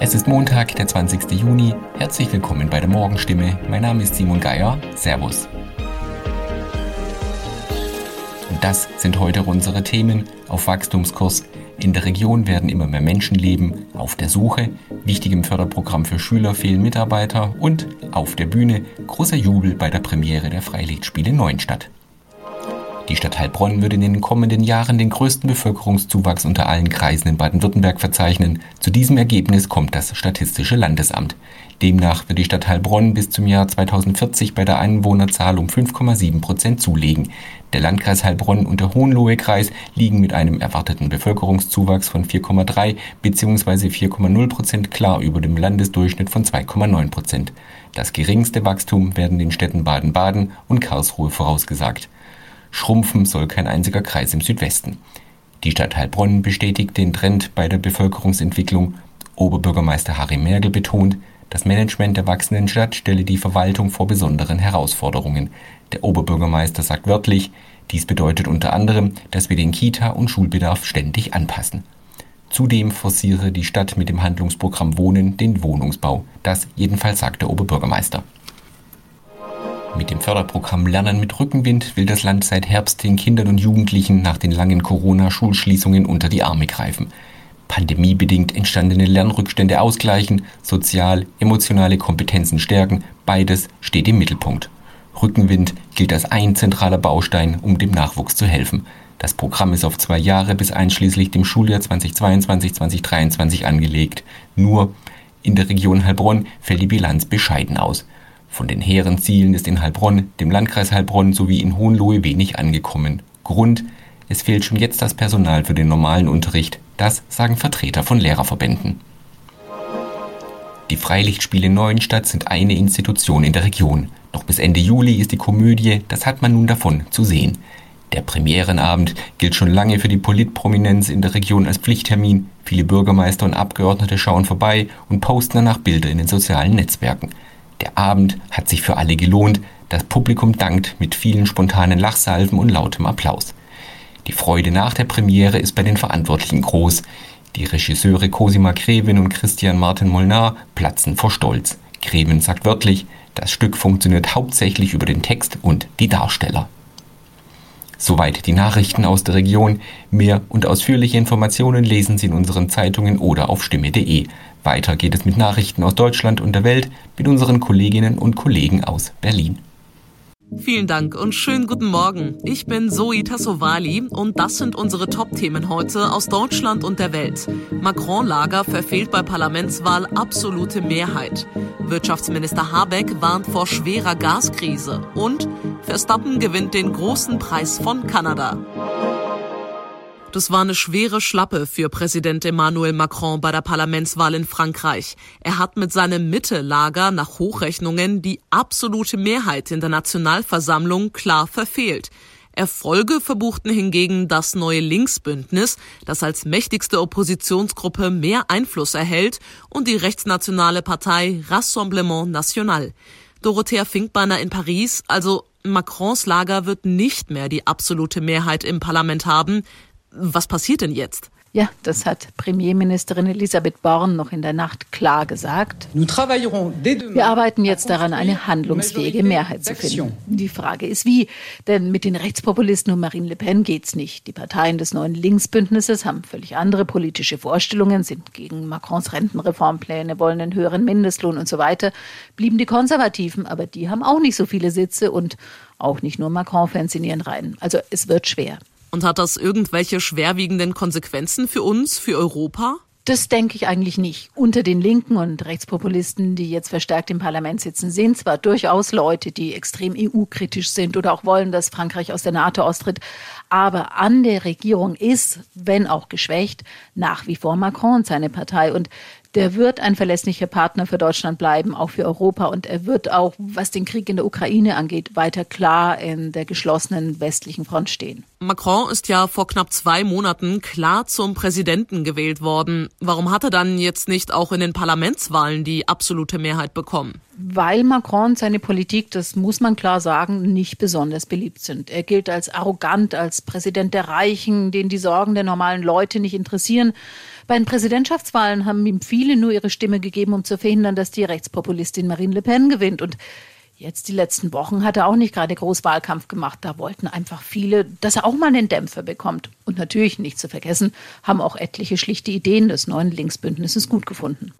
Es ist Montag, der 20. Juni. Herzlich willkommen bei der Morgenstimme. Mein Name ist Simon Geier. Servus. Und das sind heute unsere Themen auf Wachstumskurs. In der Region werden immer mehr Menschen leben, auf der Suche, wichtigem Förderprogramm für Schüler fehlen Mitarbeiter und auf der Bühne großer Jubel bei der Premiere der Freilichtspiele Neuenstadt. Die Stadt Heilbronn wird in den kommenden Jahren den größten Bevölkerungszuwachs unter allen Kreisen in Baden-Württemberg verzeichnen. Zu diesem Ergebnis kommt das Statistische Landesamt. Demnach wird die Stadt Heilbronn bis zum Jahr 2040 bei der Einwohnerzahl um 5,7 Prozent zulegen. Der Landkreis Heilbronn und der Hohenlohe-Kreis liegen mit einem erwarteten Bevölkerungszuwachs von 4,3 bzw. 4,0 Prozent klar über dem Landesdurchschnitt von 2,9 Prozent. Das geringste Wachstum werden den Städten Baden-Baden und Karlsruhe vorausgesagt. Schrumpfen soll kein einziger Kreis im Südwesten. Die Stadt Heilbronn bestätigt den Trend bei der Bevölkerungsentwicklung. Oberbürgermeister Harry Merkel betont, das Management der wachsenden Stadt stelle die Verwaltung vor besonderen Herausforderungen. Der Oberbürgermeister sagt wörtlich, dies bedeutet unter anderem, dass wir den Kita- und Schulbedarf ständig anpassen. Zudem forciere die Stadt mit dem Handlungsprogramm Wohnen den Wohnungsbau. Das jedenfalls sagt der Oberbürgermeister. Mit dem Förderprogramm Lernen mit Rückenwind will das Land seit Herbst den Kindern und Jugendlichen nach den langen Corona-Schulschließungen unter die Arme greifen. Pandemiebedingt entstandene Lernrückstände ausgleichen, sozial, emotionale Kompetenzen stärken, beides steht im Mittelpunkt. Rückenwind gilt als ein zentraler Baustein, um dem Nachwuchs zu helfen. Das Programm ist auf zwei Jahre bis einschließlich dem Schuljahr 2022-2023 angelegt. Nur in der Region Heilbronn fällt die Bilanz bescheiden aus. Von den hehren Zielen ist in Heilbronn, dem Landkreis Heilbronn sowie in Hohenlohe wenig angekommen. Grund, es fehlt schon jetzt das Personal für den normalen Unterricht. Das sagen Vertreter von Lehrerverbänden. Die Freilichtspiele Neuenstadt sind eine Institution in der Region. Noch bis Ende Juli ist die Komödie Das hat man nun davon zu sehen. Der Premierenabend gilt schon lange für die Politprominenz in der Region als Pflichttermin. Viele Bürgermeister und Abgeordnete schauen vorbei und posten danach Bilder in den sozialen Netzwerken. Der Abend hat sich für alle gelohnt. Das Publikum dankt mit vielen spontanen Lachsalven und lautem Applaus. Die Freude nach der Premiere ist bei den Verantwortlichen groß. Die Regisseure Cosima Krevin und Christian Martin Molnar platzen vor Stolz. Krevin sagt wörtlich, das Stück funktioniert hauptsächlich über den Text und die Darsteller. Soweit die Nachrichten aus der Region. Mehr und ausführliche Informationen lesen Sie in unseren Zeitungen oder auf stimme.de. Weiter geht es mit Nachrichten aus Deutschland und der Welt mit unseren Kolleginnen und Kollegen aus Berlin. Vielen Dank und schönen guten Morgen. Ich bin Zoe Tassovali und das sind unsere Top-Themen heute aus Deutschland und der Welt. Macron-Lager verfehlt bei Parlamentswahl absolute Mehrheit. Wirtschaftsminister Habeck warnt vor schwerer Gaskrise und Verstappen gewinnt den großen Preis von Kanada. Das war eine schwere Schlappe für Präsident Emmanuel Macron bei der Parlamentswahl in Frankreich. Er hat mit seinem Mitte-Lager nach Hochrechnungen die absolute Mehrheit in der Nationalversammlung klar verfehlt. Erfolge verbuchten hingegen das neue Linksbündnis, das als mächtigste Oppositionsgruppe mehr Einfluss erhält, und die rechtsnationale Partei Rassemblement National. Dorothea Finkbeiner in Paris, also Macrons Lager wird nicht mehr die absolute Mehrheit im Parlament haben. Was passiert denn jetzt? Ja, das hat Premierministerin Elisabeth Born noch in der Nacht klar gesagt. Wir arbeiten jetzt daran, eine handlungsfähige Mehrheit zu finden. Die Frage ist wie, denn mit den Rechtspopulisten und Marine Le Pen geht's nicht. Die Parteien des neuen Linksbündnisses haben völlig andere politische Vorstellungen, sind gegen Macrons Rentenreformpläne, wollen einen höheren Mindestlohn und so weiter. Blieben die Konservativen, aber die haben auch nicht so viele Sitze und auch nicht nur Macron-Fans in ihren Reihen. Also es wird schwer. Und hat das irgendwelche schwerwiegenden Konsequenzen für uns, für Europa? Das denke ich eigentlich nicht. Unter den Linken und Rechtspopulisten, die jetzt verstärkt im Parlament sitzen, sind zwar durchaus Leute, die extrem EU-kritisch sind oder auch wollen, dass Frankreich aus der NATO austritt, aber an der Regierung ist, wenn auch geschwächt, nach wie vor Macron und seine Partei. Und der wird ein verlässlicher Partner für Deutschland bleiben, auch für Europa. Und er wird auch, was den Krieg in der Ukraine angeht, weiter klar in der geschlossenen westlichen Front stehen. Macron ist ja vor knapp zwei Monaten klar zum Präsidenten gewählt worden. Warum hat er dann jetzt nicht auch in den Parlamentswahlen die absolute Mehrheit bekommen? Weil Macron seine Politik, das muss man klar sagen, nicht besonders beliebt sind. Er gilt als arrogant, als Präsident der Reichen, den die Sorgen der normalen Leute nicht interessieren. Bei den Präsidentschaftswahlen haben ihm viele nur ihre Stimme gegeben, um zu verhindern, dass die Rechtspopulistin Marine Le Pen gewinnt. Und Jetzt die letzten Wochen hat er auch nicht gerade groß Wahlkampf gemacht. Da wollten einfach viele, dass er auch mal einen Dämpfer bekommt. Und natürlich, nicht zu vergessen, haben auch etliche schlichte Ideen des neuen Linksbündnisses gut gefunden.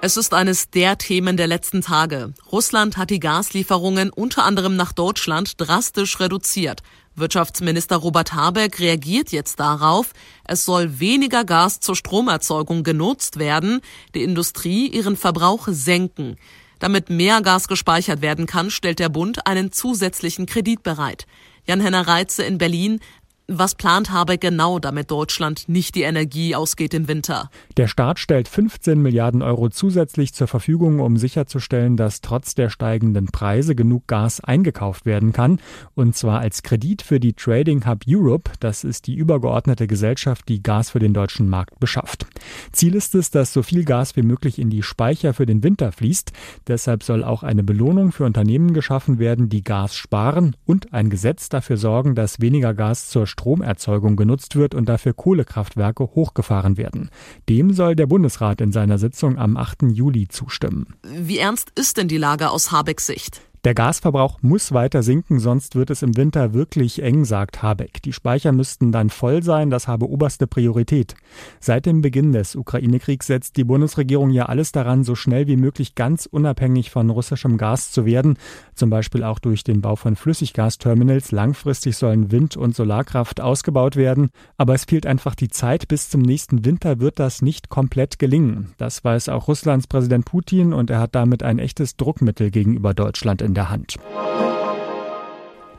Es ist eines der Themen der letzten Tage. Russland hat die Gaslieferungen unter anderem nach Deutschland drastisch reduziert. Wirtschaftsminister Robert Habeck reagiert jetzt darauf. Es soll weniger Gas zur Stromerzeugung genutzt werden, die Industrie ihren Verbrauch senken. Damit mehr Gas gespeichert werden kann, stellt der Bund einen zusätzlichen Kredit bereit. Jan-Henner Reitze in Berlin. Was plant Habeck genau, damit Deutschland nicht die Energie ausgeht im Winter? Der Staat stellt 15 Milliarden Euro zusätzlich zur Verfügung, um sicherzustellen, dass trotz der steigenden Preise genug Gas eingekauft werden kann. Und zwar als Kredit für die Trading Hub Europe. Das ist die übergeordnete Gesellschaft, die Gas für den deutschen Markt beschafft. Ziel ist es, dass so viel Gas wie möglich in die Speicher für den Winter fließt. Deshalb soll auch eine Belohnung für Unternehmen geschaffen werden, die Gas sparen und ein Gesetz dafür sorgen, dass weniger Gas zur Stromerzeugung genutzt wird und dafür Kohlekraftwerke hochgefahren werden. Dem soll der Bundesrat in seiner Sitzung am 8. Juli zustimmen. Wie ernst ist denn die Lage aus Habecks Sicht? Der Gasverbrauch muss weiter sinken, sonst wird es im Winter wirklich eng, sagt Habeck. Die Speicher müssten dann voll sein, das habe oberste Priorität. Seit dem Beginn des Ukraine-Kriegs setzt die Bundesregierung ja alles daran, so schnell wie möglich ganz unabhängig von russischem Gas zu werden, zum Beispiel auch durch den Bau von Flüssiggasterminals. Langfristig sollen Wind- und Solarkraft ausgebaut werden, aber es fehlt einfach die Zeit. Bis zum nächsten Winter wird das nicht komplett gelingen. Das weiß auch Russlands Präsident Putin und er hat damit ein echtes Druckmittel gegenüber Deutschland in der Hand.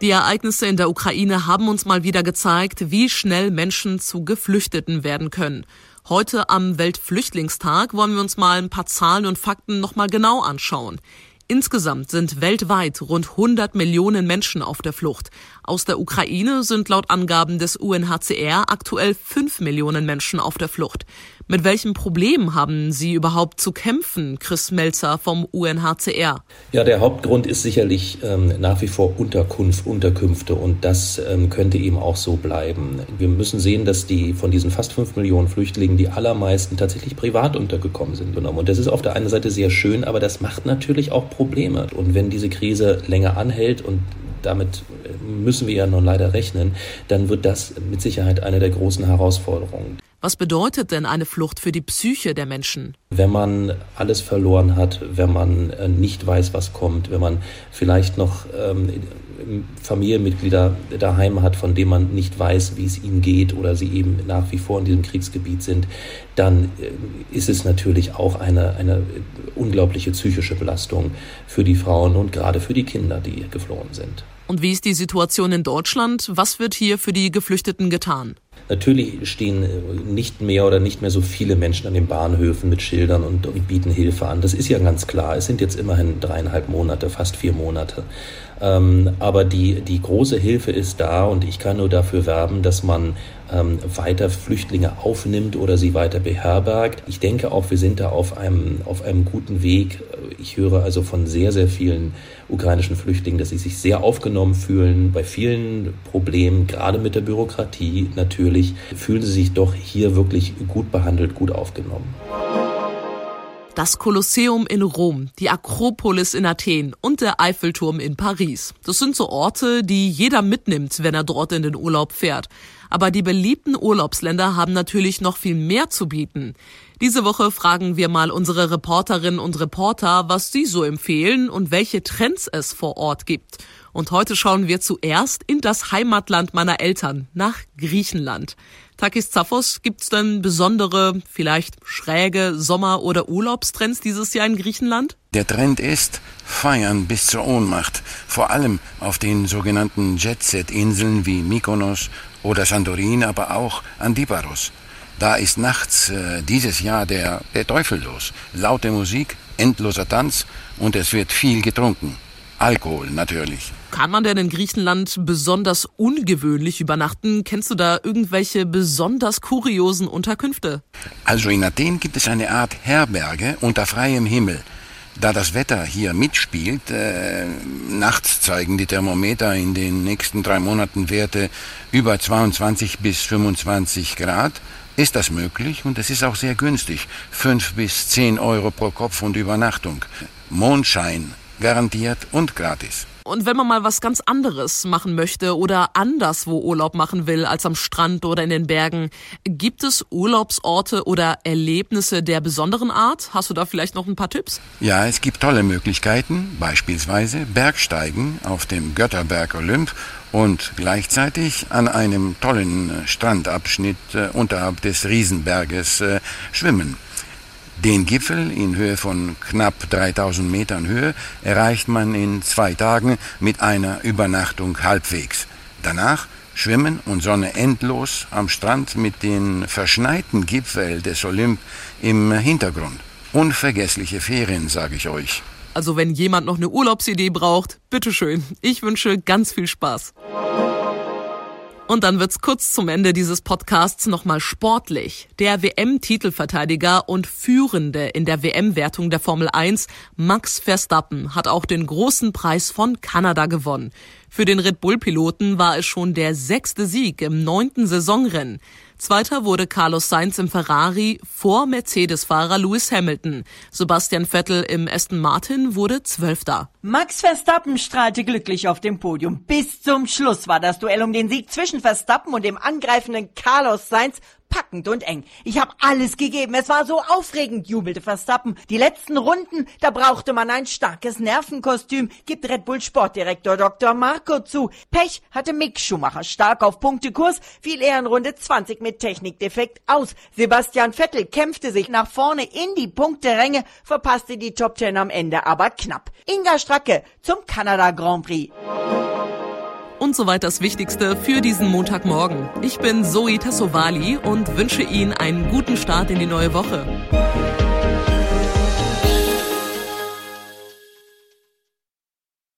Die Ereignisse in der Ukraine haben uns mal wieder gezeigt, wie schnell Menschen zu Geflüchteten werden können. Heute am Weltflüchtlingstag wollen wir uns mal ein paar Zahlen und Fakten nochmal genau anschauen. Insgesamt sind weltweit rund 100 Millionen Menschen auf der Flucht. Aus der Ukraine sind laut Angaben des UNHCR aktuell 5 Millionen Menschen auf der Flucht. Mit welchen Problemen haben Sie überhaupt zu kämpfen, Chris Melzer vom UNHCR? Ja, der Hauptgrund ist sicherlich ähm, nach wie vor Unterkunft, Unterkünfte und das ähm, könnte eben auch so bleiben. Wir müssen sehen, dass die von diesen fast fünf Millionen Flüchtlingen die allermeisten tatsächlich privat untergekommen sind. Und das ist auf der einen Seite sehr schön, aber das macht natürlich auch Probleme. Und wenn diese Krise länger anhält und damit müssen wir ja nun leider rechnen, dann wird das mit Sicherheit eine der großen Herausforderungen. Was bedeutet denn eine Flucht für die Psyche der Menschen? Wenn man alles verloren hat, wenn man äh, nicht weiß, was kommt, wenn man vielleicht noch ähm, Familienmitglieder daheim hat, von denen man nicht weiß, wie es ihnen geht oder sie eben nach wie vor in diesem Kriegsgebiet sind, dann äh, ist es natürlich auch eine, eine unglaubliche psychische Belastung für die Frauen und gerade für die Kinder, die geflohen sind. Und wie ist die Situation in Deutschland? Was wird hier für die Geflüchteten getan? Natürlich stehen äh, nicht mehr oder nicht mehr so viele Menschen an den Bahnhöfen mit Schildern und, und bieten Hilfe an. Das ist ja ganz klar. Es sind jetzt immerhin dreieinhalb Monate, fast vier Monate. Ähm, aber die, die große Hilfe ist da und ich kann nur dafür werben, dass man ähm, weiter Flüchtlinge aufnimmt oder sie weiter beherbergt. Ich denke auch, wir sind da auf einem, auf einem guten Weg. Ich höre also von sehr, sehr vielen ukrainischen Flüchtlingen, dass sie sich sehr aufgenommen fühlen. Bei vielen Problemen, gerade mit der Bürokratie natürlich, fühlen sie sich doch hier wirklich gut behandelt, gut aufgenommen. Das Kolosseum in Rom, die Akropolis in Athen und der Eiffelturm in Paris. Das sind so Orte, die jeder mitnimmt, wenn er dort in den Urlaub fährt. Aber die beliebten Urlaubsländer haben natürlich noch viel mehr zu bieten. Diese Woche fragen wir mal unsere Reporterinnen und Reporter, was sie so empfehlen und welche Trends es vor Ort gibt. Und heute schauen wir zuerst in das Heimatland meiner Eltern, nach Griechenland. Takis Zaphos, gibt's denn besondere, vielleicht schräge Sommer- oder Urlaubstrends dieses Jahr in Griechenland? Der Trend ist Feiern bis zur Ohnmacht, vor allem auf den sogenannten Jet-Set-Inseln wie Mykonos oder Santorin, aber auch Antiparos. Da ist nachts äh, dieses Jahr der, der Teufel los. Laute Musik, endloser Tanz und es wird viel getrunken. Alkohol natürlich. Kann man denn in Griechenland besonders ungewöhnlich übernachten? Kennst du da irgendwelche besonders kuriosen Unterkünfte? Also in Athen gibt es eine Art Herberge unter freiem Himmel. Da das Wetter hier mitspielt, äh, nachts zeigen die Thermometer in den nächsten drei Monaten Werte über 22 bis 25 Grad. ist das möglich und es ist auch sehr günstig. Fünf bis zehn Euro pro Kopf und Übernachtung. Mondschein garantiert und gratis. Und wenn man mal was ganz anderes machen möchte oder anderswo Urlaub machen will als am Strand oder in den Bergen, gibt es Urlaubsorte oder Erlebnisse der besonderen Art? Hast du da vielleicht noch ein paar Tipps? Ja, es gibt tolle Möglichkeiten, beispielsweise Bergsteigen auf dem Götterberg Olymp und gleichzeitig an einem tollen Strandabschnitt äh, unterhalb des Riesenberges äh, schwimmen. Den Gipfel in Höhe von knapp 3000 Metern Höhe erreicht man in zwei Tagen mit einer Übernachtung halbwegs. Danach Schwimmen und Sonne endlos am Strand mit den verschneiten Gipfel des Olymp im Hintergrund. Unvergessliche Ferien, sage ich euch. Also wenn jemand noch eine Urlaubsidee braucht, bitteschön. Ich wünsche ganz viel Spaß. Und dann wird's kurz zum Ende dieses Podcasts nochmal sportlich. Der WM-Titelverteidiger und Führende in der WM-Wertung der Formel 1, Max Verstappen, hat auch den großen Preis von Kanada gewonnen. Für den Red Bull-Piloten war es schon der sechste Sieg im neunten Saisonrennen. Zweiter wurde Carlos Sainz im Ferrari vor Mercedes-Fahrer Lewis Hamilton. Sebastian Vettel im Aston Martin wurde Zwölfter. Max Verstappen strahlte glücklich auf dem Podium. Bis zum Schluss war das Duell um den Sieg zwischen Verstappen und dem angreifenden Carlos Sainz packend und eng. Ich habe alles gegeben. Es war so aufregend, jubelte Verstappen. Die letzten Runden, da brauchte man ein starkes Nervenkostüm, gibt Red Bull Sportdirektor Dr. Marco zu. Pech hatte Mick Schumacher stark auf Punktekurs, fiel er in Runde 20 mit Technikdefekt aus. Sebastian Vettel kämpfte sich nach vorne in die Punkteränge, verpasste die Top Ten am Ende aber knapp. Inga Stracke zum Kanada Grand Prix und so weiter das Wichtigste für diesen Montagmorgen. Ich bin Zoe Tassovali und wünsche Ihnen einen guten Start in die neue Woche.